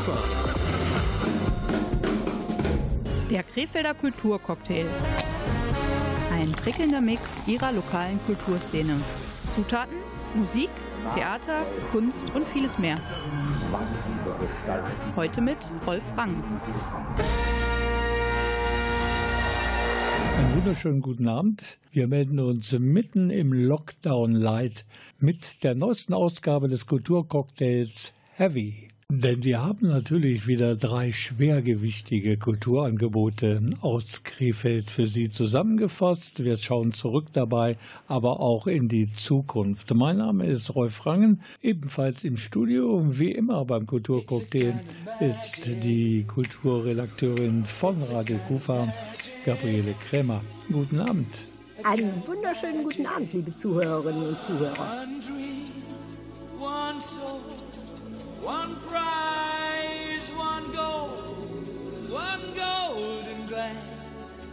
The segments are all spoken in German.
Ufer. Der Krefelder Kulturcocktail. Ein prickelnder Mix ihrer lokalen Kulturszene. Zutaten, Musik, Theater, Kunst und vieles mehr. Heute mit Rolf Rang. Einen wunderschönen guten Abend. Wir melden uns mitten im Lockdown Light mit der neuesten Ausgabe des Kulturcocktails Heavy. Denn wir haben natürlich wieder drei schwergewichtige Kulturangebote aus Krefeld für Sie zusammengefasst. Wir schauen zurück dabei, aber auch in die Zukunft. Mein Name ist Rolf Rangen, ebenfalls im Studio. Wie immer beim Kulturcocktail ist die Kulturredakteurin von Radio Kufa, Gabriele Krämer. Guten Abend. Einen wunderschönen guten Abend, liebe Zuhörerinnen und Zuhörer. One prize, one gold, one golden glance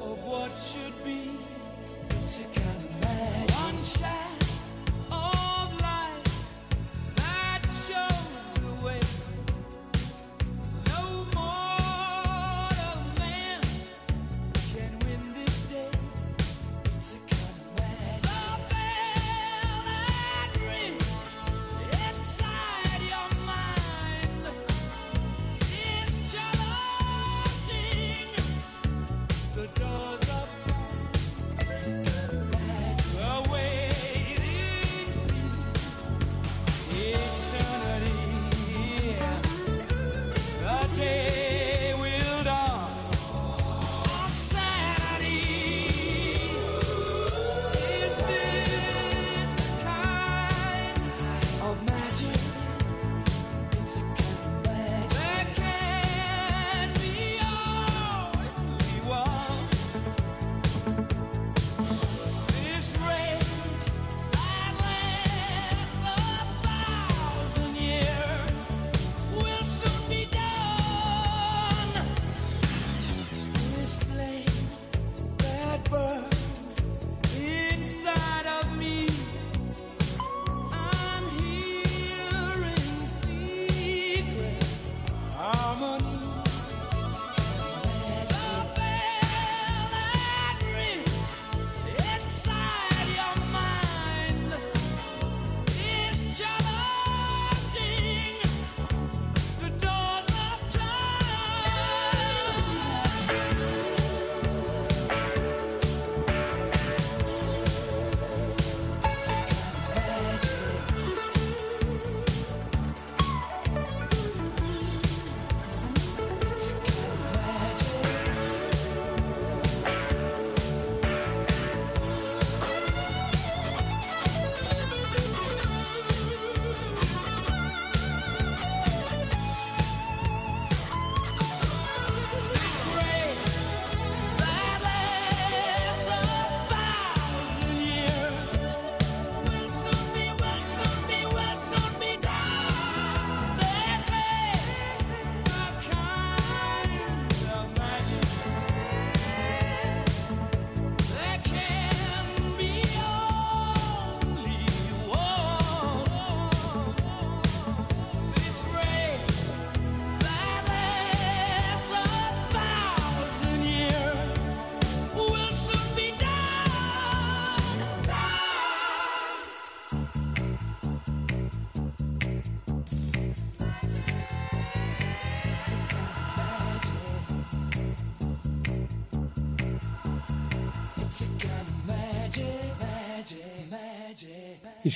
of what should be. It's a kind of magic. One shot.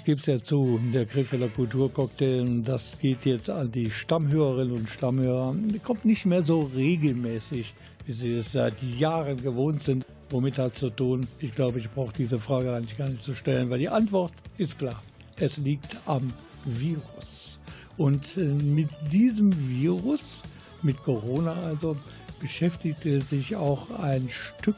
Ich gebe es ja zu, der Krefelder Kulturcocktail, das geht jetzt an die Stammhörerinnen und Stammhörer. Kommt nicht mehr so regelmäßig, wie sie es seit Jahren gewohnt sind. Womit hat zu tun? Ich glaube, ich brauche diese Frage eigentlich gar nicht zu stellen, weil die Antwort ist klar. Es liegt am Virus. Und äh, mit diesem Virus, mit Corona also, beschäftigte sich auch ein Stück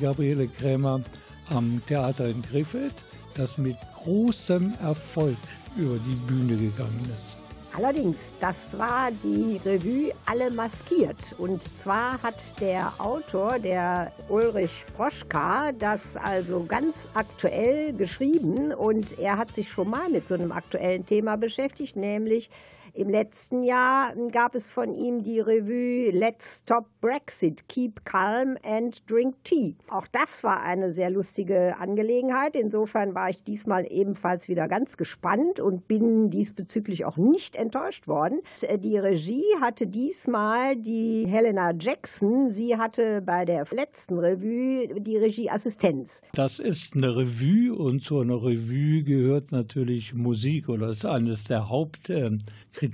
Gabriele Krämer am Theater in Krefeld, das mit großem Erfolg über die Bühne gegangen ist. Allerdings, das war die Revue Alle maskiert. Und zwar hat der Autor, der Ulrich Proschka, das also ganz aktuell geschrieben. Und er hat sich schon mal mit so einem aktuellen Thema beschäftigt, nämlich Im letzten Jahr gab es von ihm die Revue Let's Stop Brexit, Keep Calm and Drink Tea. Auch das war eine sehr lustige Angelegenheit. Insofern war ich diesmal ebenfalls wieder ganz gespannt und bin diesbezüglich auch nicht enttäuscht worden. Die Regie hatte diesmal die Helena Jackson. Sie hatte bei der letzten Revue die Regieassistenz. Das ist eine Revue und zu einer Revue gehört natürlich Musik oder ist eines der Hauptkriterien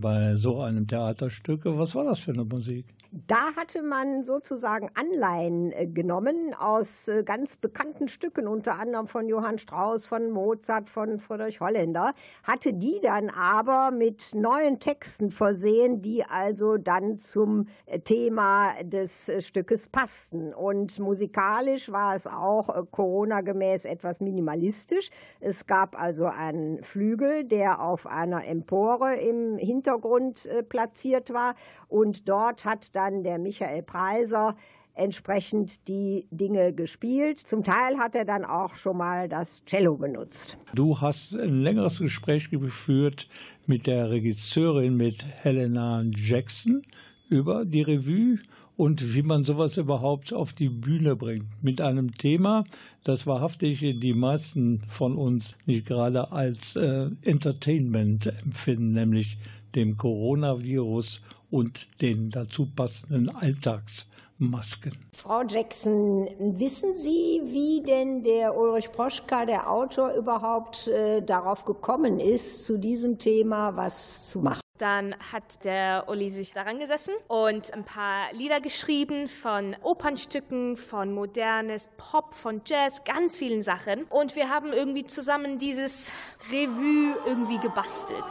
bei so einem Theaterstück. Was war das für eine Musik? Da hatte man sozusagen Anleihen äh, genommen aus äh, ganz bekannten Stücken, unter anderem von Johann Strauss, von Mozart, von Friedrich Holländer, hatte die dann aber mit neuen Texten versehen, die also dann zum äh, Thema des Stückes passten. Und musikalisch war es auch Corona-gemäß etwas minimalistisch. Es gab also einen Flügel, der auf einer Empore im Hintergrund platziert war und dort hat dann der Michael Preiser entsprechend die Dinge gespielt. Zum Teil hat er dann auch schon mal das Cello benutzt. Du hast ein längeres Gespräch geführt mit der Regisseurin, mit Helena Jackson über die Revue und wie man sowas überhaupt auf die Bühne bringt. Mit einem Thema, das wahrhaftig die meisten von uns nicht gerade als äh, Entertainment empfinden, nämlich dem Coronavirus und den dazu passenden Alltagsmasken. Frau Jackson, wissen Sie, wie denn der Ulrich Proschka, der Autor, überhaupt äh, darauf gekommen ist, zu diesem Thema was zu machen? Dann hat der Uli sich daran gesessen und ein paar Lieder geschrieben von Opernstücken, von modernes Pop, von Jazz, ganz vielen Sachen. Und wir haben irgendwie zusammen dieses Revue irgendwie gebastelt.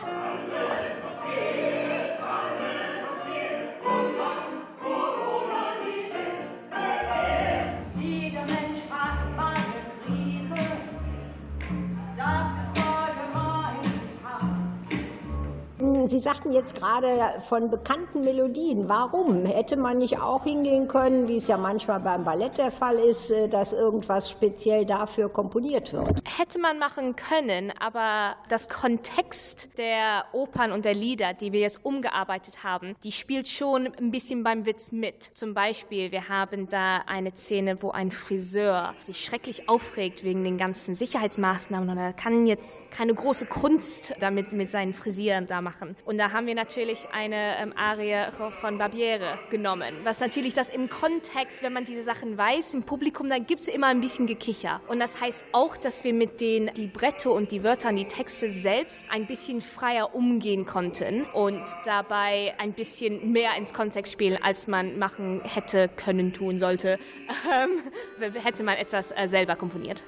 Sie sagten jetzt gerade von bekannten Melodien. Warum? Hätte man nicht auch hingehen können, wie es ja manchmal beim Ballett der Fall ist, äh, dass irgendwas speziell dafür komponiert wird? Hätte man machen können, aber das Kontext der Opern und der Lieder, die wir jetzt umgearbeitet haben, die spielt schon ein bisschen beim Witz mit. Zum Beispiel, wir haben da eine Szene, wo ein Friseur sich schrecklich aufregt wegen den ganzen Sicherheitsmaßnahmen und er kann jetzt keine große Kunst damit mit seinen Frisieren da machen. Und da haben wir natürlich eine ähm, Arie von Barbiere genommen. Was natürlich das im Kontext, wenn man diese Sachen weiß, im Publikum, dann gibt es immer ein bisschen Gekicher. Und das heißt auch, dass wir mit den Libretto und die Wörter und die Texte selbst ein bisschen freier umgehen konnten und dabei ein bisschen mehr ins Kontext spielen, als man machen hätte, können, tun sollte, ähm, hätte man etwas äh, selber komponiert.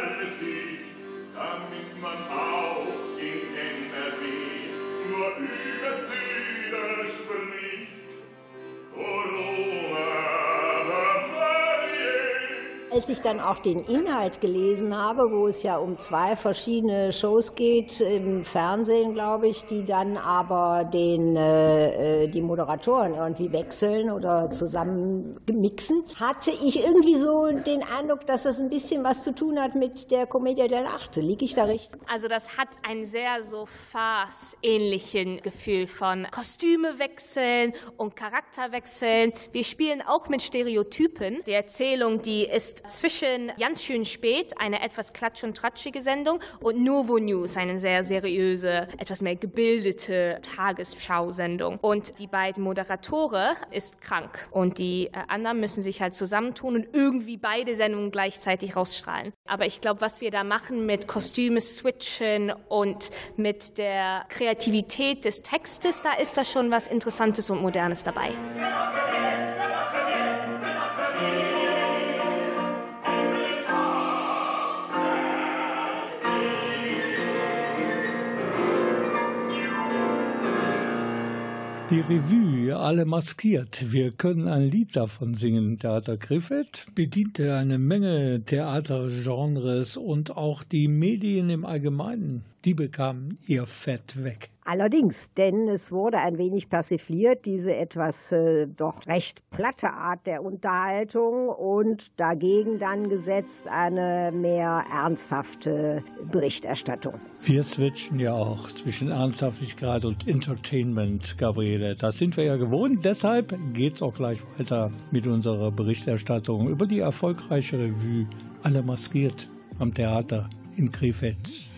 alles dich, damit man auch in NRW nur über Süder spricht. Corona Als ich dann auch den Inhalt gelesen habe, wo es ja um zwei verschiedene Shows geht, im Fernsehen, glaube ich, die dann aber den, äh, die Moderatoren irgendwie wechseln oder zusammen mixen, hatte ich irgendwie so den Eindruck, dass das ein bisschen was zu tun hat mit der Commedia dell'arte. Liege ich da richtig? Also das hat ein sehr so Farce-ähnlichen Gefühl von Kostüme wechseln und Charakter wechseln. Wir spielen auch mit Stereotypen. Die Erzählung, die ist zwischen Ganz schön spät, eine etwas klatsch- und tratschige Sendung, und Novo News, eine sehr seriöse, etwas mehr gebildete Tagesschau-Sendung. Und die beiden Moderatoren ist krank und die äh, anderen müssen sich halt zusammentun und irgendwie beide Sendungen gleichzeitig rausstrahlen. Aber ich glaube, was wir da machen mit Kostüme switchen und mit der Kreativität des Textes, da ist da schon was Interessantes und Modernes dabei. Die Revue, alle maskiert. Wir können ein Lied davon singen. Theater Griffith bediente eine Menge Theatergenres und auch die Medien im Allgemeinen. Die bekamen ihr Fett weg. Allerdings, denn es wurde ein wenig persifliert, diese etwas äh, doch recht platte Art der Unterhaltung und dagegen dann gesetzt eine mehr ernsthafte Berichterstattung. Wir switchen ja auch zwischen Ernsthaftigkeit und Entertainment, Gabriele. Das sind wir ja gewohnt. Deshalb geht es auch gleich weiter mit unserer Berichterstattung über die erfolgreiche Revue Alle maskiert am Theater in Krefeld.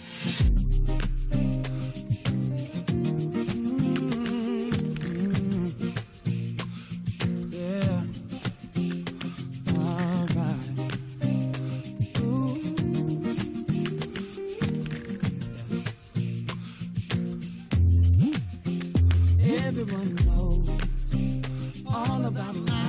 everyone knows all about my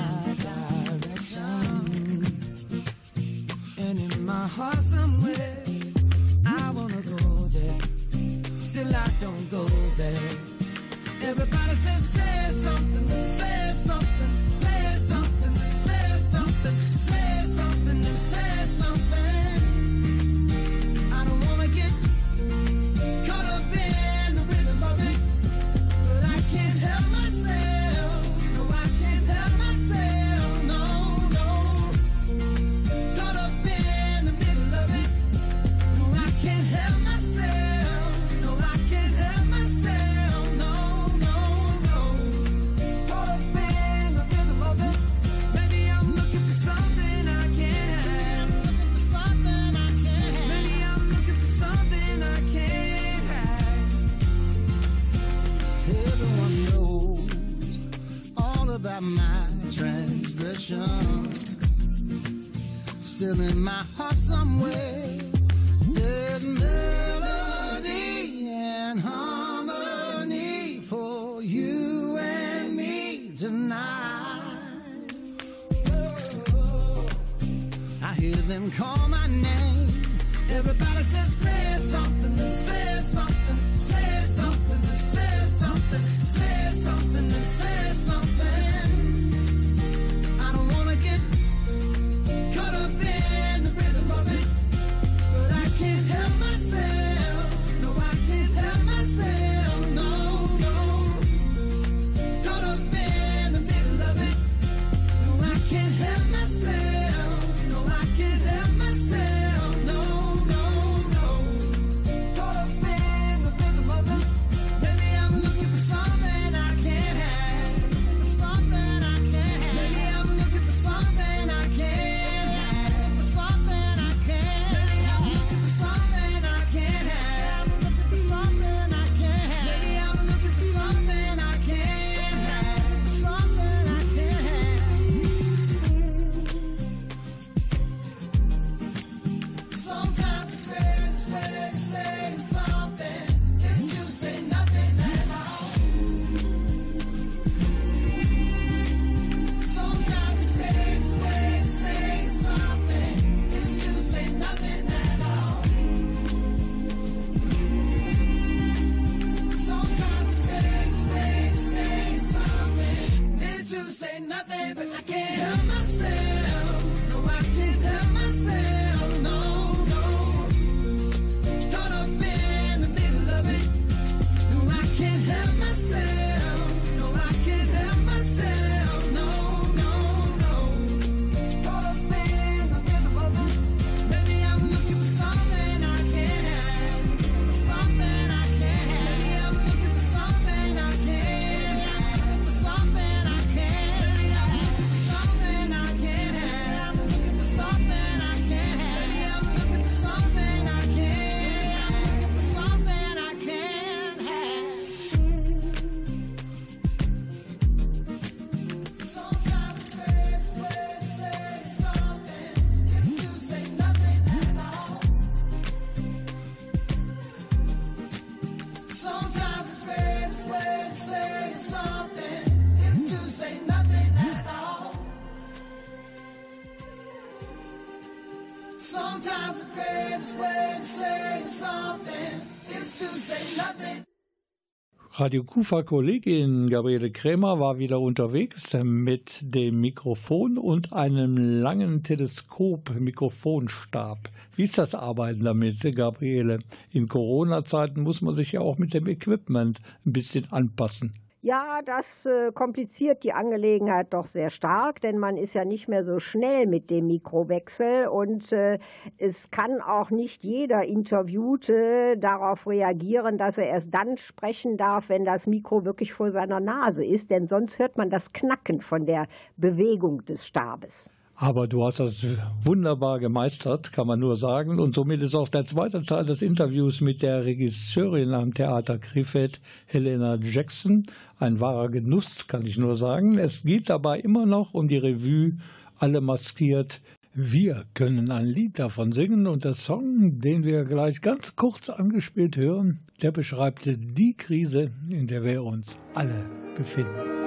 Radio Kufa-Kollegin Gabriele Krämer war wieder unterwegs mit dem Mikrofon und einem langen Teleskop-Mikrofonstab. Wie ist das Arbeiten damit, Gabriele? In Corona-Zeiten muss man sich ja auch mit dem Equipment ein bisschen anpassen. Ja, das äh, kompliziert die Angelegenheit doch sehr stark, denn man ist ja nicht mehr so schnell mit dem Mikrowechsel und äh, es kann auch nicht jeder Interviewte darauf reagieren, dass er erst dann sprechen darf, wenn das Mikro wirklich vor seiner Nase ist, denn sonst hört man das Knacken von der Bewegung des Stabes. Aber du hast das wunderbar gemeistert, kann man nur sagen. Und somit ist auch der zweite Teil des Interviews mit der Regisseurin am Theater Krefeld, Helena Jackson, ein wahrer Genuss, kann ich nur sagen. Es geht dabei immer noch um die Revue Alle maskiert. Wir können ein Lied davon singen und der Song, den wir gleich ganz kurz angespielt hören, der beschreibt die Krise, in der wir uns alle befinden.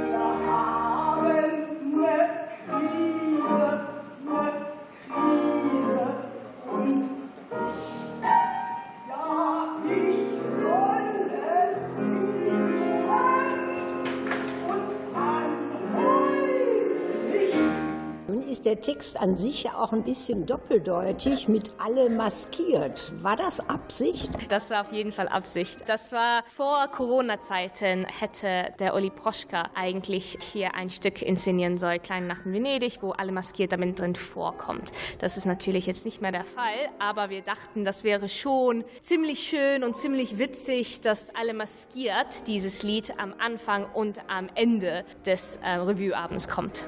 Der Text an sich ja auch ein bisschen doppeldeutig mit alle maskiert. War das Absicht? Das war auf jeden Fall Absicht. Das war vor Corona-Zeiten, hätte der Oli Proschka eigentlich hier ein Stück inszenieren sollen, Kleine Nacht in Venedig, wo alle maskiert damit drin vorkommt. Das ist natürlich jetzt nicht mehr der Fall, aber wir dachten, das wäre schon ziemlich schön und ziemlich witzig, dass alle maskiert dieses Lied am Anfang und am Ende des äh, Revue-Abends kommt.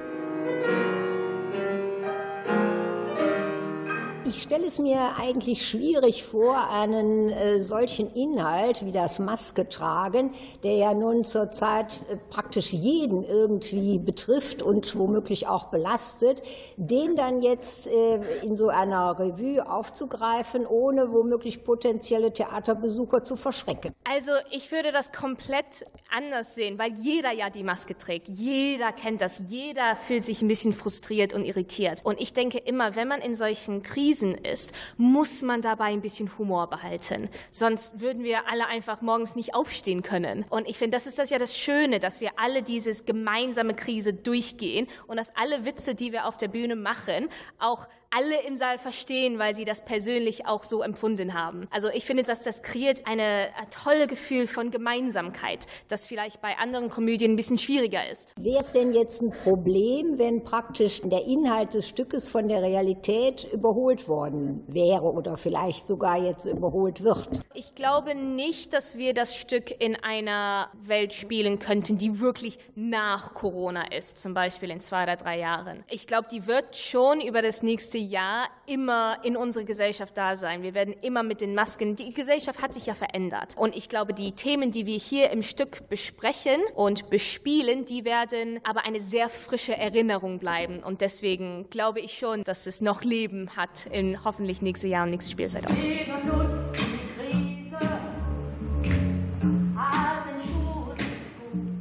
Ich stelle es mir eigentlich schwierig vor, einen äh, solchen Inhalt wie das Maske tragen, der ja nun zurzeit äh, praktisch jeden irgendwie betrifft und womöglich auch belastet, den dann jetzt äh, in so einer Revue aufzugreifen, ohne womöglich potenzielle Theaterbesucher zu verschrecken. Also ich würde das komplett anders sehen, weil jeder ja die Maske trägt. Jeder kennt das. Jeder fühlt sich ein bisschen frustriert und irritiert. Und ich denke immer, wenn man in solchen Krisen Krisen ist, muss man dabei ein bisschen Humor behalten. Sonst würden wir alle einfach morgens nicht aufstehen können. Und ich finde, das ist das ja das Schöne, dass wir alle dieses gemeinsame Krise durchgehen und dass alle Witze, die wir auf der Bühne machen, auch alle im Saal verstehen, weil sie das persönlich auch so empfunden haben. Also ich finde, dass das kreiert eine tolle Gefühl von Gemeinsamkeit, das vielleicht bei anderen Komödien ein bisschen schwieriger ist. Wäre es denn jetzt ein Problem, wenn praktisch der Inhalt des Stückes von der Realität überholt worden wäre oder vielleicht sogar jetzt überholt wird? Ich glaube nicht, dass wir das Stück in einer Welt spielen könnten, die wirklich nach Corona ist, zum Beispiel in zwei oder drei Jahren. Ich glaube, die wird schon über das nächste nächste Jahr immer in unserer Gesellschaft da sein. Wir werden immer mit den Masken, die Gesellschaft hat sich ja verändert. Und ich glaube, die Themen, die wir hier im Stück besprechen und bespielen, die werden aber eine sehr frische Erinnerung bleiben. Und deswegen glaube ich schon, dass es noch Leben hat in hoffentlich nächstes Jahr und nächste Spielzeit auch.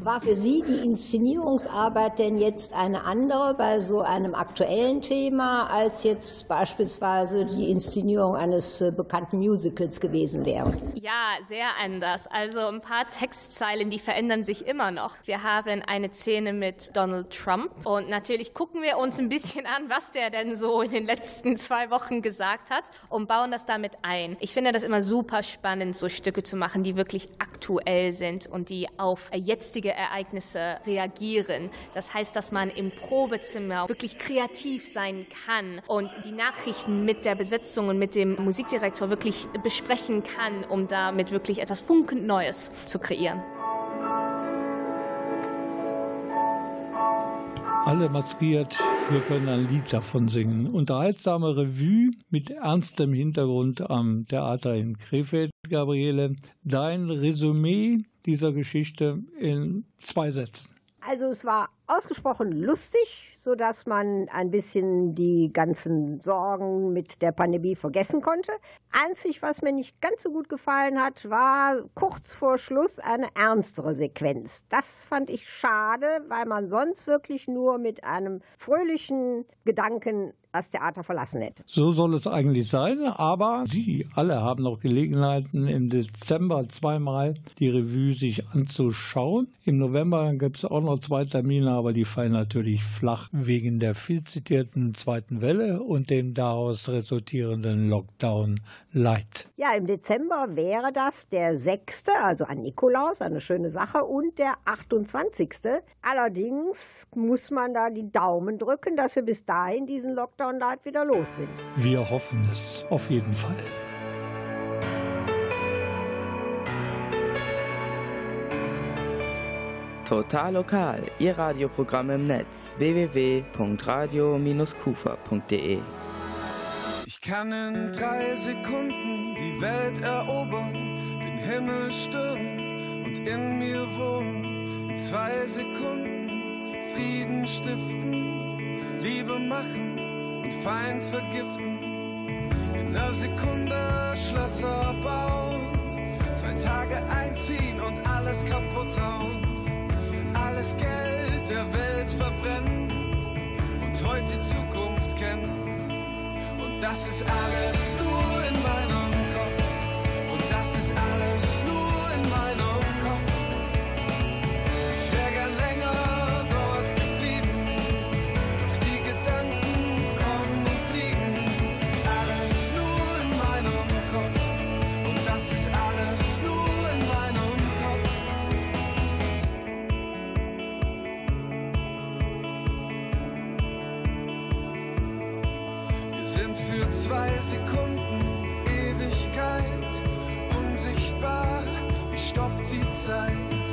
War für Sie die Inszenierungsarbeit denn jetzt eine andere bei so einem aktuellen Thema, als jetzt beispielsweise die Inszenierung eines äh, bekannten Musicals gewesen wäre? Ja, sehr anders. Also ein paar Textzeilen, die verändern sich immer noch. Wir haben eine Szene mit Donald Trump und natürlich gucken wir uns ein bisschen an, was der denn so in den letzten zwei Wochen gesagt hat und bauen das damit ein. Ich finde das immer super spannend, so Stücke zu machen, die wirklich aktuell sind und die auf jetzige Ereignisse reagieren. Das heißt, dass man im Probezimmer wirklich kreativ sein kann und die Nachrichten mit der Besetzung und mit dem Musikdirektor wirklich besprechen kann, um damit wirklich etwas funkend Neues zu kreieren. Alle maskiert, wir können ein Lied davon singen. Unterhaltsame Revue mit ernstem Hintergrund am Theater in Krefeld, Gabriele. Dein Resümee dieser Geschichte in zwei Sätzen. Also es war ausgesprochen lustig, sodass man ein bisschen die ganzen Sorgen mit der Pandemie vergessen konnte. Einzig, was mir nicht ganz so gut gefallen hat, war kurz vor Schluss eine ernstere Sequenz. Das fand ich schade, weil man sonst wirklich nur mit einem fröhlichen Gedanken das Theater verlassen hätte. So soll es eigentlich sein, aber Sie alle haben noch Gelegenheiten, im Dezember zweimal die Revue sich anzuschauen. Im November gibt es auch noch zwei Termine, aber die fallen natürlich flach wegen der viel zitierten zweiten Welle und dem daraus resultierenden Lockdown Light. Ja, im Dezember wäre das der 6., also an Nikolaus, eine schöne Sache, und der 28. Allerdings muss man da die Daumen drücken, dass wir bis dahin diesen Lockdown Light wieder los sind. Wir hoffen es auf jeden Fall. Total lokal, Ihr Radioprogramm im Netz www.radio-kufa.de. Ich kann in drei Sekunden die Welt erobern, den Himmel stürmen und in mir wohnen. In zwei Sekunden Frieden stiften, Liebe machen und Feind vergiften. In einer Sekunde Schlösser bauen, zwei Tage einziehen und alles kaputt hauen alles Geld der Welt verbrennen und heute Zukunft kennen. Und das ist alles nur in meinem Sekunden Ewigkeit unsichtbar. Wie stoppt die Zeit?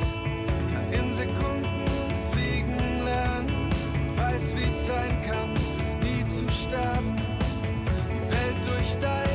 Kann in Sekunden fliegen lernen. Weiß, wie es sein kann, nie zu sterben. Welt durch deine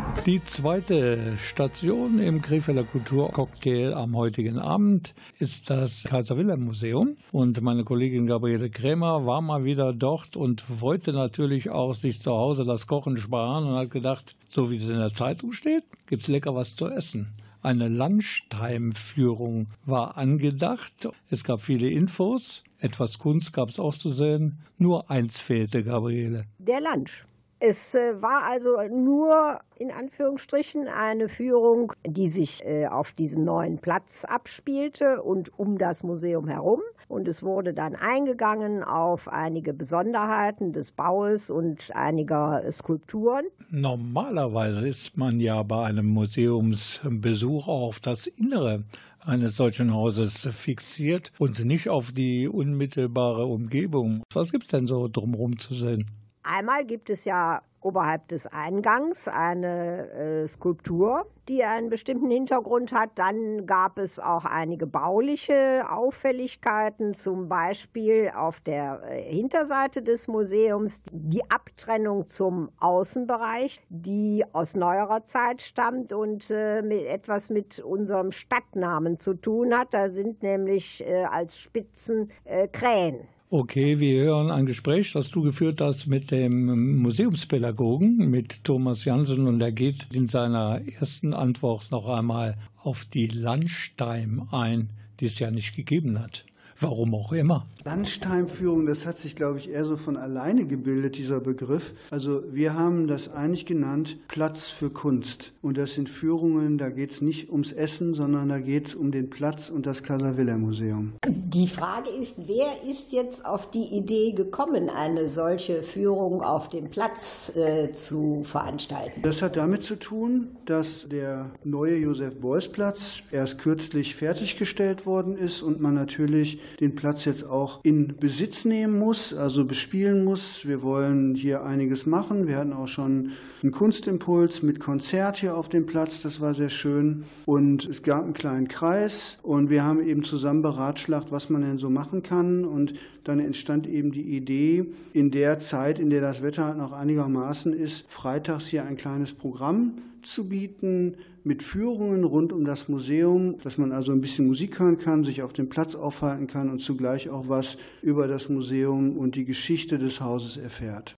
Die zweite Station im Krefelder Kulturcocktail am heutigen Abend ist das Kaiser Wilhelm Museum. Und meine Kollegin Gabriele Krämer war mal wieder dort und wollte natürlich auch sich zu Hause das Kochen sparen und hat gedacht, so wie es in der Zeitung steht, gibt es lecker was zu essen. Eine Lunchtime-Führung war angedacht. Es gab viele Infos. Etwas Kunst gab es auch zu sehen. Nur eins fehlte, Gabriele. Der Lunch. Es äh, war also nur in Anführungsstrichen eine Führung, die sich äh, auf diesem neuen Platz abspielte und um das Museum herum. Und es wurde dann eingegangen auf einige Besonderheiten des Baues und einiger Skulpturen. Normalerweise ist man ja bei einem Museumsbesuch auf das Innere eines solchen Hauses fixiert und nicht auf die unmittelbare Umgebung. Was gibt es denn so drumherum zu sehen? Einmal gibt es ja oberhalb des Eingangs eine äh, Skulptur, die einen bestimmten Hintergrund hat. Dann gab es auch einige bauliche Auffälligkeiten, zum Beispiel auf der äh, Hinterseite des Museums die Abtrennung zum Außenbereich, die aus neuerer Zeit stammt und äh, mit etwas mit unserem Stadtnamen zu tun hat. Da sind nämlich äh, als Spitzen äh, Krähen. Okay, wir hören ein Gespräch, das du geführt hast mit dem Museumspädagogen, mit Thomas Jansen, und er geht in seiner ersten Antwort noch einmal auf die Lunchtime ein, die es ja nicht gegeben hat. Warum auch immer. Lunchtime-Führung, das hat sich, glaube ich, eher so von alleine gebildet, dieser Begriff. Also wir haben das eigentlich genannt Platz für Kunst. Und das sind Führungen, da geht es nicht ums Essen, sondern da geht es um den Platz und das Kaiser-Wilhelm-Museum. Die Frage ist, wer ist jetzt auf die Idee gekommen, eine solche Führung auf dem Platz äh, zu veranstalten? Das hat damit zu tun, dass der neue Josef-Beuys-Platz erst kürzlich fertiggestellt worden ist und man natürlich den Platz jetzt auch in Besitz nehmen muss, also bespielen muss. Wir wollen hier einiges machen. Wir hatten auch schon einen Kunstimpuls mit Konzert hier auf dem Platz. Das war sehr schön. Und es gab einen kleinen Kreis und wir haben eben zusammen beratschlagt, was man denn so machen kann. Und dann entstand eben die Idee, in der Zeit, in der das Wetter halt noch einigermaßen ist, freitags hier ein kleines Programm zu bieten mit Führungen rund um das Museum, dass man also ein bisschen Musik hören kann, sich auf dem Platz aufhalten kann und zugleich auch was über das Museum und die Geschichte des Hauses erfährt.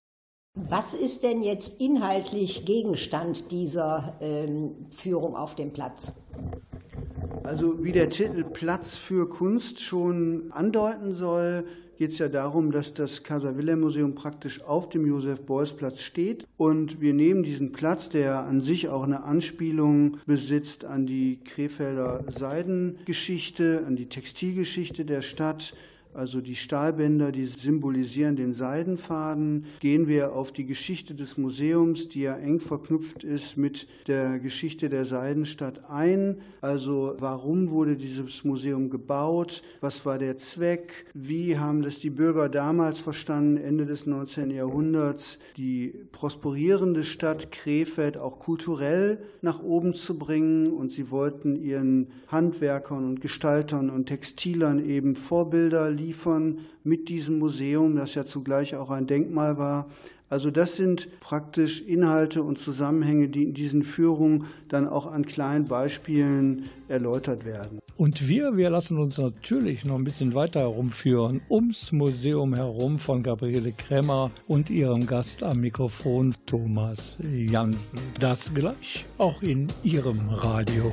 Was ist denn jetzt inhaltlich Gegenstand dieser ähm, Führung auf dem Platz? Also wie der Titel Platz für Kunst schon andeuten soll, geht es ja darum, dass das Kaiser-Wilhelm-Museum praktisch auf dem Josef-Beuys-Platz steht. Und wir nehmen diesen Platz, der an sich auch eine Anspielung besitzt an die Krefelder Seidengeschichte, an die Textilgeschichte der Stadt, also die Stahlbänder, die symbolisieren den Seidenfaden. Gehen wir auf die Geschichte des Museums, die ja eng verknüpft ist mit der Geschichte der Seidenstadt ein. Also warum wurde dieses Museum gebaut? Was war der Zweck? Wie haben das die Bürger damals verstanden, Ende des 19. Jahrhunderts, die prosperierende Stadt Krefeld auch kulturell nach oben zu bringen? Und sie wollten ihren Handwerkern und Gestaltern und Textilern eben Vorbilder liefern liefern mit diesem Museum, das ja zugleich auch ein Denkmal war. Also das sind praktisch Inhalte und Zusammenhänge, die in diesen Führungen dann auch an kleinen Beispielen erläutert werden. Und wir, wir lassen uns natürlich noch ein bisschen weiter herumführen, ums Museum herum von Gabriele Krämer und ihrem Gast am Mikrofon Thomas Jansen. Das gleich auch in ihrem Radio.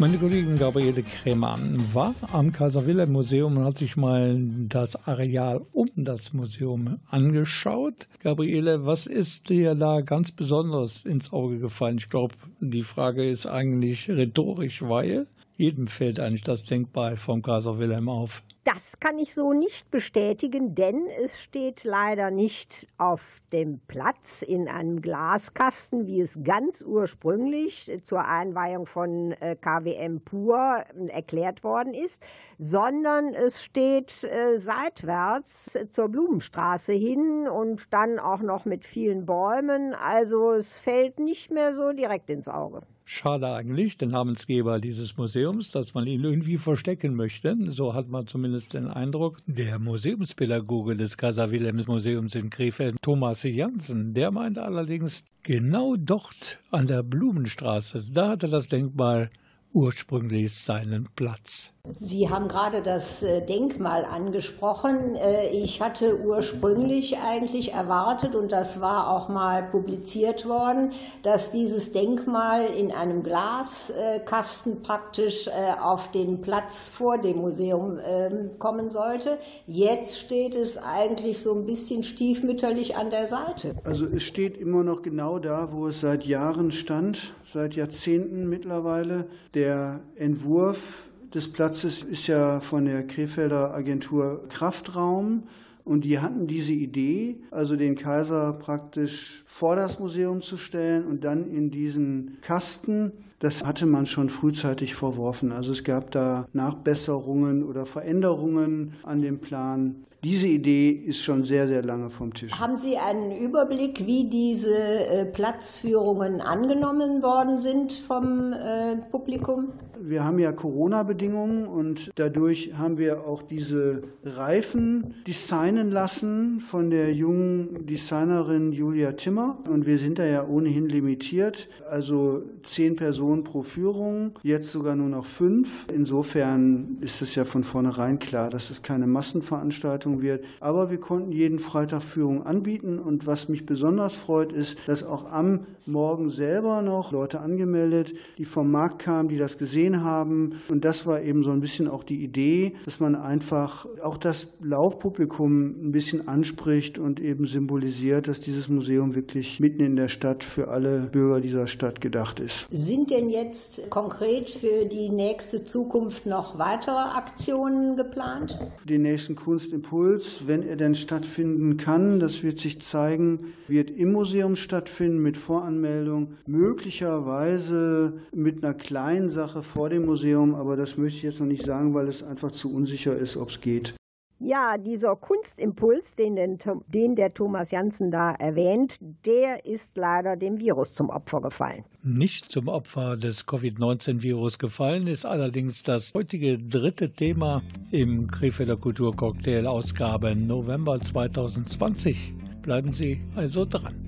Meine Kollegin Gabriele Krämer war am Kaiser Wilhelm Museum und hat sich mal das Areal um das Museum angeschaut. Gabriele, was ist dir da ganz besonders ins Auge gefallen? Ich glaube, die Frage ist eigentlich rhetorisch, weil jedem fällt eigentlich das Denkmal vom Kaiser Wilhelm auf. Das kann ich so nicht bestätigen, denn es steht leider nicht auf dem Platz in einem Glaskasten, wie es ganz ursprünglich zur Einweihung von äh, KWM Pur äh, erklärt worden ist, sondern es steht äh, seitwärts zur Blumenstraße hin und dann auch noch mit vielen Bäumen. Also es fällt nicht mehr so direkt ins Auge. Schade eigentlich, den Namensgeber dieses Museums, dass man ihn irgendwie verstecken möchte. So hat man zumindest den Eindruck. Der Museumspädagoge des Kaiser Wilhelms Museums in Krefeld, Thomas Jansen, der meinte allerdings, genau dort an der Blumenstraße, da hatte das Denkmal ursprünglich seinen Platz. Sie haben gerade das äh, Denkmal angesprochen. Äh, ich hatte ursprünglich eigentlich erwartet, und das war auch mal publiziert worden, dass dieses Denkmal in einem Glaskasten praktisch äh, auf den Platz vor dem Museum ähm, kommen sollte. Jetzt steht es eigentlich so ein bisschen stiefmütterlich an der Seite. Also es steht immer noch genau da, wo es seit Jahren stand, seit Jahrzehnten mittlerweile. Der Entwurf des Platzes ist ja von der Krefelder Agentur Kraftraum. Und die hatten diese Idee, also den Kaiser praktisch vor das Museum zu stellen und dann in diesen Kasten. Das hatte man schon frühzeitig verworfen. Also es gab da Nachbesserungen oder Veränderungen an dem Plan. Diese Idee ist schon sehr, sehr lange vom Tisch. Haben Sie einen Überblick, wie diese äh, Platzführungen angenommen worden sind vom äh, Publikum? Wir haben ja Corona-Bedingungen und dadurch haben wir auch diese Reifen designen lassen von der jungen Designerin Julia Timmer. Und wir sind da ja ohnehin limitiert, also zehn Personen pro Führung, jetzt sogar nur noch fünf. Insofern ist es ja von vornherein klar, dass es keine Massenveranstaltung wird. Aber wir konnten jeden Freitag Führung anbieten. Und was mich besonders freut, ist, dass auch am Morgen selber noch Leute angemeldet, die vom Markt kamen, die das gesehen gesehen haben. Und das war eben so ein bisschen auch die Idee, dass man einfach auch das Laufpublikum ein bisschen anspricht und eben symbolisiert, dass dieses Museum wirklich mitten in der Stadt für alle Bürger dieser Stadt gedacht ist. Sind denn jetzt konkret für die nächste Zukunft noch weitere Aktionen geplant? Den nächsten Kunstimpuls, wenn er denn stattfinden kann, das wird sich zeigen, wird im Museum stattfinden mit Voranmeldung, möglicherweise mit einer kleinen Sache vor dem Museum, aber das möchte ich jetzt noch nicht sagen, weil es einfach zu unsicher ist, ob es geht. Ja, dieser Kunstimpuls, den, den, der Thomas Janssen da erwähnt, der ist leider dem Virus zum Opfer gefallen. Nicht zum Opfer des Covid-19-Virus gefallen ist allerdings das heutige dritte Thema im Krefelder Kulturcocktail Ausgabe November 2020. Bleiben Sie also dran.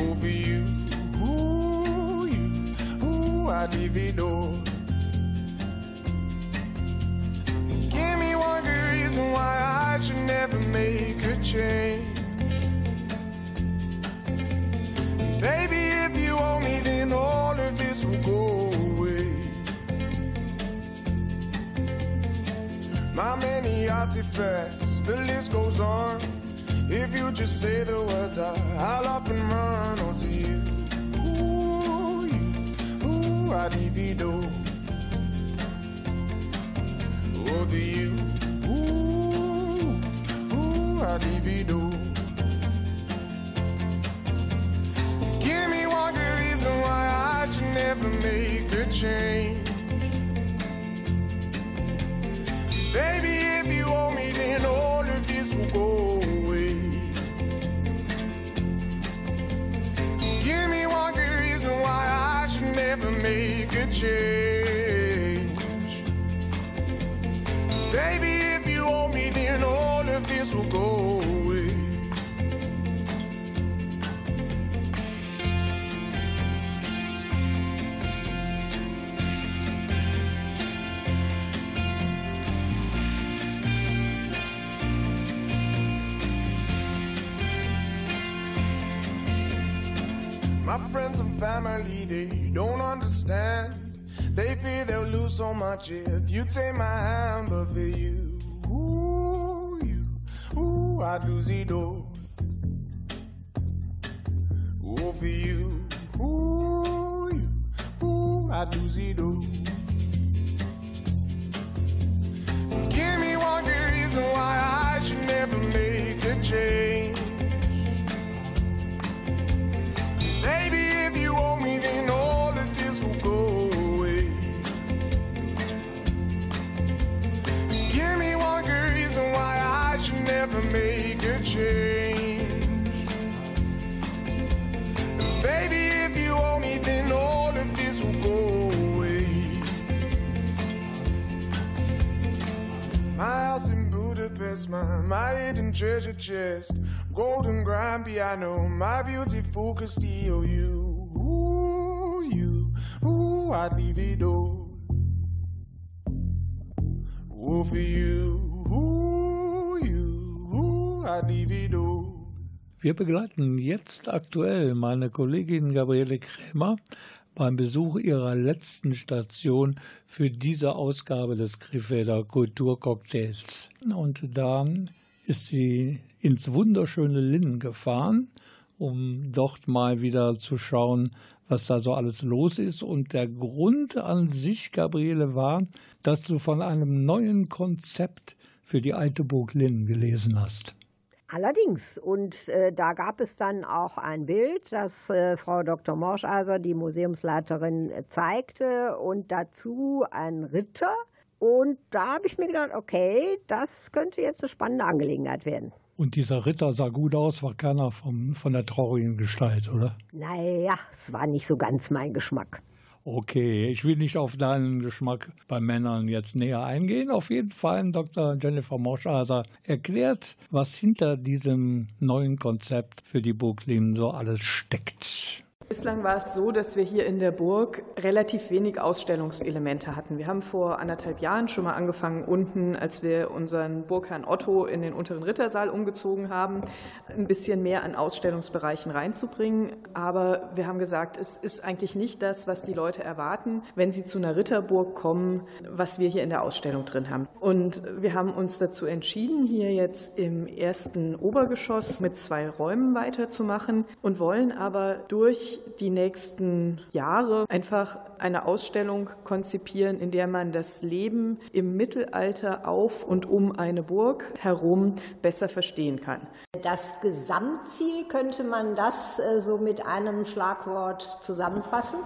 over you. Ooh, you, ooh, I divido. Give me one good reason why I should never make a change. Baby, if you owe me, then all of this will go away. My many artifacts, the list goes on. If you just say the words, I, I'll up and run onto you. Ooh, you, ooh, I divido. Over you. Ooh, ooh, I divido. Give me one good reason why I should never make a change. make a change. Baby, if you want me, then all of this will go away. My friends and family understand. They fear they'll lose so much if you take my hand, but for you, ooh, you, ooh, I do see door. Ooh, for you, ooh, you, ooh, I do see door. Budapest, my, my hidden treasure chest, golden grand piano, my beautiful Castillo, you, ooh, you, ooh, I'd leave it all. Ooh, for you, ooh, you, ooh, I'd leave it all. Wir begleiten jetzt aktuell meine Kollegin Gabriele Krämer beim Besuch ihrer letzten Station für diese Ausgabe des Krefelder Kulturcocktails. Und da ist sie ins wunderschöne Linn gefahren, um dort mal wieder zu schauen, was da so alles los ist. Und der Grund an sich, Gabriele, war, dass du von einem neuen Konzept für die alte Burg Linn gelesen hast. Allerdings. Und äh, da gab es dann auch ein Bild, das äh, Frau Dr. Morscheiser, die Museumsleiterin, äh, zeigte und dazu ein Ritter. Und da habe ich mir gedacht, okay, das könnte jetzt eine spannende Angelegenheit werden. Und dieser Ritter sah gut aus, war keiner vom, von der traurigen Gestalt, oder? Naja, es war nicht so ganz mein Geschmack. Okay, ich will nicht auf deinen Geschmack bei Männern jetzt näher eingehen. Auf jeden Fall, Dr. Jennifer Moschaser erklärt, was hinter diesem neuen Konzept für die Burg so alles steckt. Bislang war es so, dass wir hier in der Burg relativ wenig Ausstellungselemente hatten. Wir haben vor anderthalb Jahren schon mal angefangen, unten, als wir unseren Burgherrn Otto in den unteren Rittersaal umgezogen haben, ein bisschen mehr an Ausstellungsbereichen reinzubringen. Aber wir haben gesagt, es ist eigentlich nicht das, was die Leute erwarten, wenn sie zu einer Ritterburg kommen, was wir hier in der Ausstellung drin haben. Und wir haben uns dazu entschieden, hier jetzt im ersten Obergeschoss mit zwei Räumen weiterzumachen und wollen aber durch die nächsten Jahre einfach eine Ausstellung konzipieren, in der man das Leben im Mittelalter auf und um eine Burg herum besser verstehen kann. Das Gesamtziel könnte man das äh, so mit einem Schlagwort zusammenfassen?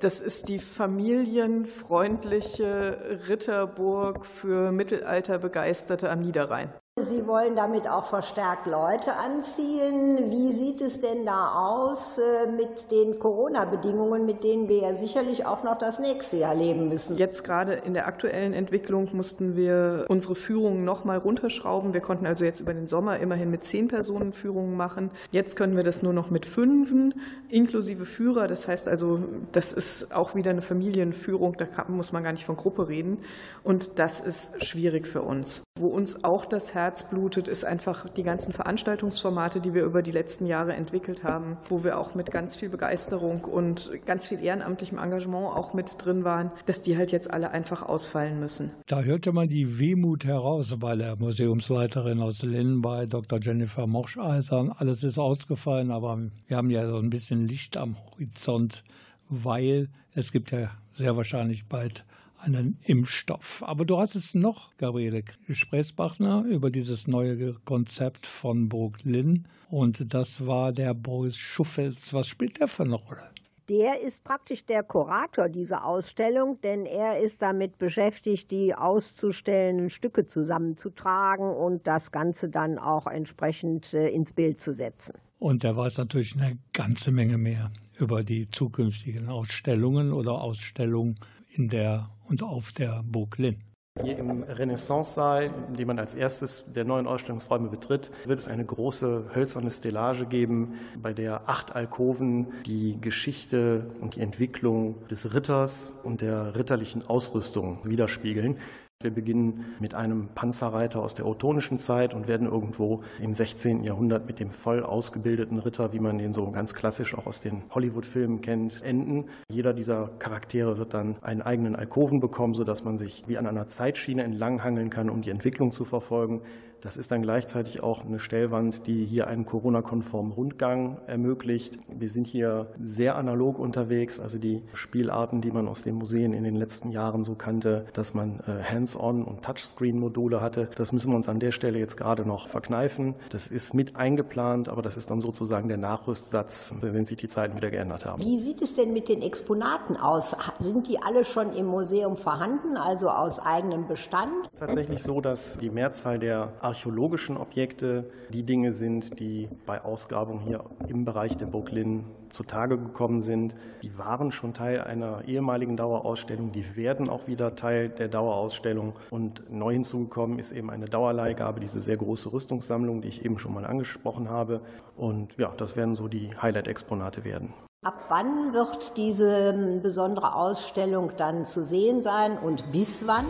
Das ist die familienfreundliche Ritterburg für Mittelalterbegeisterte am Niederrhein. Sie wollen damit auch verstärkt Leute anziehen. Wie sieht es denn da aus äh, mit den Corona-Bedingungen, mit denen wir ja sicherlich auch noch das nächste Jahr leben müssen? Jetzt gerade in der aktuellen Entwicklung mussten wir unsere Führungen noch mal runterschrauben. Wir konnten also jetzt über den Sommer immerhin mit zehn Personen Führungen machen. Jetzt können wir das nur noch mit fünfen, inklusive Führer. Das heißt also, das ist auch wieder eine Familienführung. Da muss man gar nicht von Gruppe reden. Und das ist schwierig für uns. Wo uns auch das Herz blutet, ist einfach die ganzen Veranstaltungsformate, die wir über die letzten Jahre entwickelt haben, wo wir auch mit ganz viel Begeisterung und ganz viel ehrenamtlichem Engagement auch mit drin waren, dass die halt jetzt alle einfach ausfallen müssen. Da hörte man die Wehmut heraus bei der Museumsleiterin aus Linn, bei Dr. Jennifer Morscheisern. Alles ist ausgefallen, aber wir haben ja so ein bisschen Licht am Horizont, weil es gibt ja sehr wahrscheinlich bald einen Impfstoff. Aber du hattest noch, Gabriele Gesprächspartner, über dieses neue Konzept von Burg Linn und das war der Boris Schuffels. Was spielt der für eine Rolle? Der ist praktisch der Kurator dieser Ausstellung, denn er ist damit beschäftigt, die auszustellenden Stücke zusammenzutragen und das Ganze dann auch entsprechend äh, ins Bild zu setzen. Und er weiß natürlich eine ganze Menge mehr über die zukünftigen Ausstellungen oder Ausstellungen in der und auf der Burg Linn. Hier im Renaissance-Saal, dem man als erstes der neuen Ausstellungsräume betritt, wird es eine große hölzerne Stellage geben, bei der acht Alkoven die Geschichte und die Entwicklung des Ritters und der ritterlichen Ausrüstung widerspiegeln. Wir beginnen mit einem Panzerreiter aus der ottonischen Zeit und werden irgendwo im 16. Jahrhundert mit dem voll ausgebildeten Ritter, wie man den so ganz klassisch auch aus den Hollywood-Filmen kennt, enden. Jeder dieser Charaktere wird dann einen eigenen Alkoven bekommen, sodass man sich wie an einer Zeitschiene entlanghangeln kann, um die Entwicklung zu verfolgen. Das ist dann gleichzeitig auch eine Stellwand, die hier einen Corona-konformen Rundgang ermöglicht. Wir sind hier sehr analog unterwegs, also die Spielarten, die man aus den Museen in den letzten Jahren so kannte, dass man äh, Hands-on und Touchscreen-Module hatte. Das müssen wir uns an der Stelle jetzt gerade noch verkneifen. Das ist mit eingeplant, aber das ist dann sozusagen der Nachrüstsatz, wenn sich die Zeiten wieder geändert haben. Wie sieht es denn mit den Exponaten aus? Sind die alle schon im Museum vorhanden, also aus eigenem Bestand? Tatsächlich so, dass die Mehrzahl der archäologischen Objekte die Dinge sind, die bei Ausgrabung hier im Bereich der Burg Linn zutage gekommen sind. Die waren schon Teil einer ehemaligen Dauerausstellung, die werden auch wieder Teil der Dauerausstellung. Und neu hinzugekommen ist eben eine Dauerleihgabe, diese sehr große Rüstungssammlung, die ich eben schon mal angesprochen habe. Und ja, das werden so die Highlight-Exponate werden. Ab wann wird diese ähm, besondere Ausstellung dann zu sehen sein und bis wann?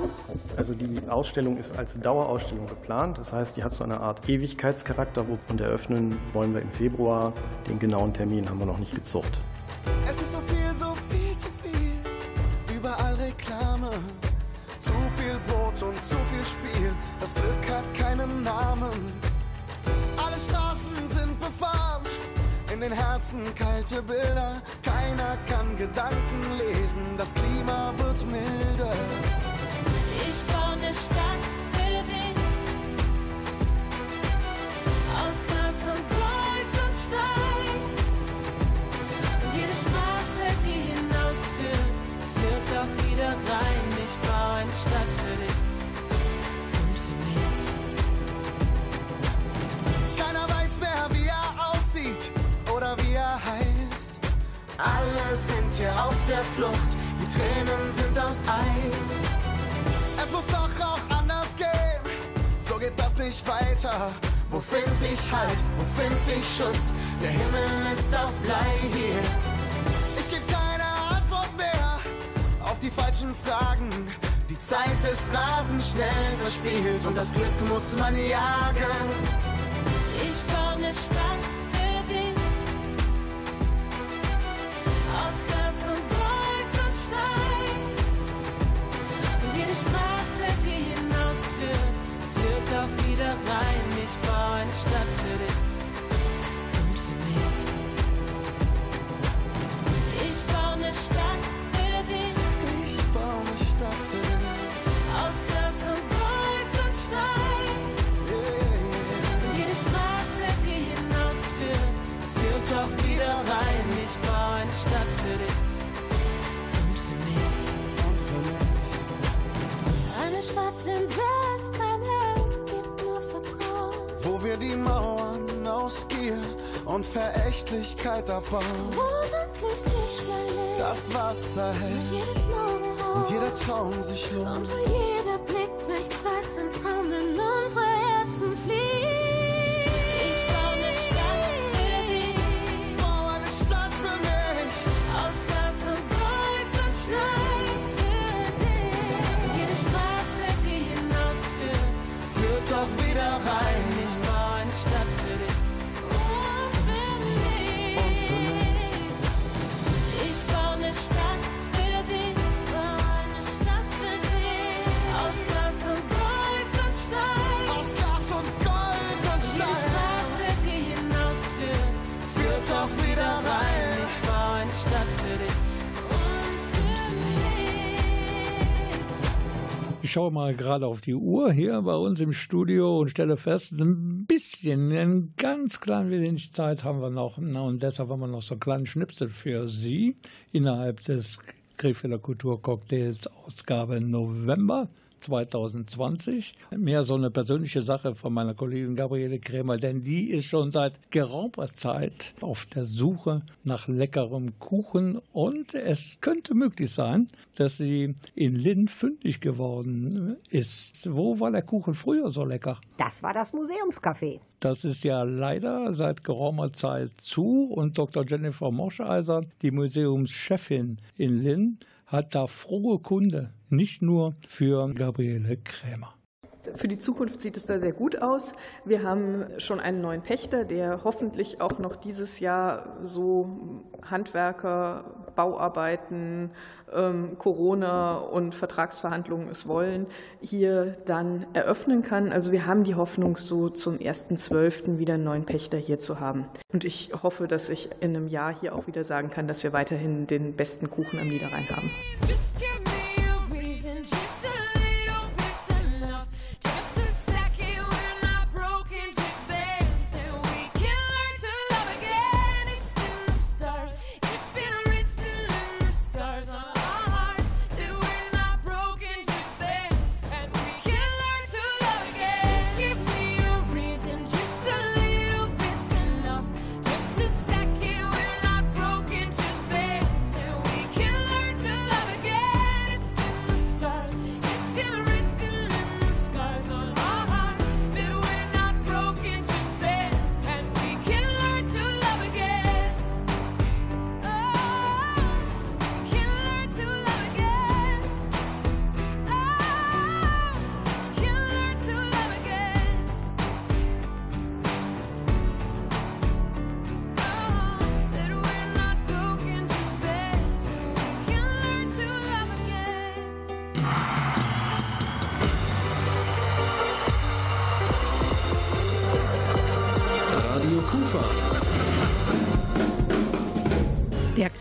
Also die Ausstellung ist als Dauerausstellung geplant. Das heißt, die hat so eine Art Ewigkeitscharakter und eröffnen wollen wir im Februar. Den genauen Termin haben wir noch nicht gezurrt. Es ist so viel, so viel zu viel. Überall Reklame. Zu viel Brot und zu viel Spiel. Das Glück hat keinen Namen. Alle Straßen sind befahren in den Herzen kalte Bilder. Keiner kann Gedanken lesen, das Klima wird milder. Ich baue eine Stadt für dich. Aus Glas und Gold und Stein. Und jede Straße, die hinausführt, führt auch wieder rein. Alle sind hier auf der Flucht, die Tränen sind aus Eis. Es muss doch auch anders gehen, so geht das nicht weiter. Wo find ich Halt, wo find ich Schutz? Der Himmel ist aus Blei hier. Ich geb keine Antwort mehr auf die falschen Fragen. Die Zeit ist rasend schnell verspielt und das Glück muss man jagen. Ich baue eine Stadt Ich schaue mal gerade auf die Uhr hier bei uns im Studio und stelle fest, ein bisschen, ein ganz klein wenig Zeit haben wir noch. Und deshalb haben wir noch so einen kleinen Schnipsel für Sie innerhalb des Krefelder Kulturcocktails Ausgabe November 2020. Mehr so eine persönliche Sache von meiner Kollegin Gabriele Krämer, denn die ist schon seit geraumer Zeit auf der Suche nach leckerem Kuchen und es könnte möglich sein, dass sie in Linn fündig geworden ist. Wo war der Kuchen früher so lecker? Das war das Museumscafé. Das ist ja leider seit geraumer Zeit zu und Dr. Jennifer Moscheiser, die Museumschefin in Linn, hat da frohe Kunde, nicht nur für Gabriele Krämer. Für die Zukunft sieht es da sehr gut aus. Wir haben schon einen neuen Pächter, der hoffentlich auch noch dieses Jahr so Handwerker, Bauarbeiten, ähm, Corona und Vertragsverhandlungen es wollen, hier dann eröffnen kann. Also wir haben die Hoffnung, so zum 1.12. wieder einen neuen Pächter hier zu haben. Und ich hoffe, dass ich in einem Jahr hier auch wieder sagen kann, dass wir weiterhin den besten Kuchen am Niederrhein haben.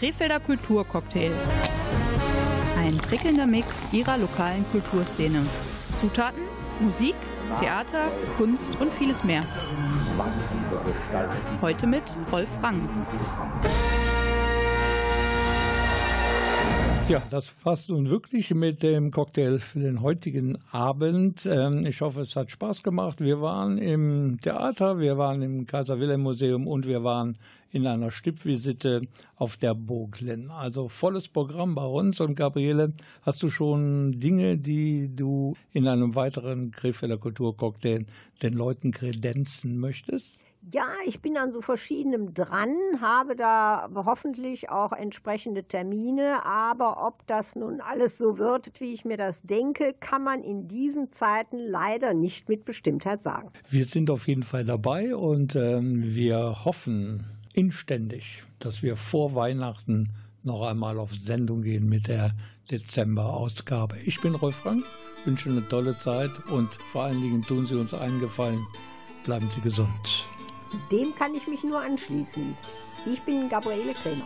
Krefelder Kulturcocktail. Ein prickelnder Mix ihrer lokalen Kulturszene. Zutaten, Musik, Theater, Kunst und vieles mehr. Heute mit Rolf Rang. Ja, das passt nun wirklich mit dem Cocktail für den heutigen Abend. Ähm, Ich hoffe, es hat Spaß gemacht. Wir waren im Theater, wir waren im Kaiser Wilhelm Museum und wir waren in einer Stippvisite auf der Burglen. Also volles Programm bei uns. Und Gabriele, hast du schon Dinge, die du in einem weiteren Krefelder Kulturcocktail den Leuten kredenzen möchtest? Ja, ich bin an so verschiedenem dran, habe da hoffentlich auch entsprechende Termine, aber ob das nun alles so wird, wie ich mir das denke, kann man in diesen Zeiten leider nicht mit Bestimmtheit sagen. Wir sind auf jeden Fall dabei und ähm, wir hoffen inständig, dass wir vor Weihnachten noch einmal auf Sendung gehen mit der Dezember-Ausgabe. Ich bin Rolf Frank, wünsche eine tolle Zeit und vor allen Dingen tun Sie uns einen Gefallen. Bleiben Sie gesund. Dem kann ich mich nur anschließen. Ich bin Gabriele Krämer.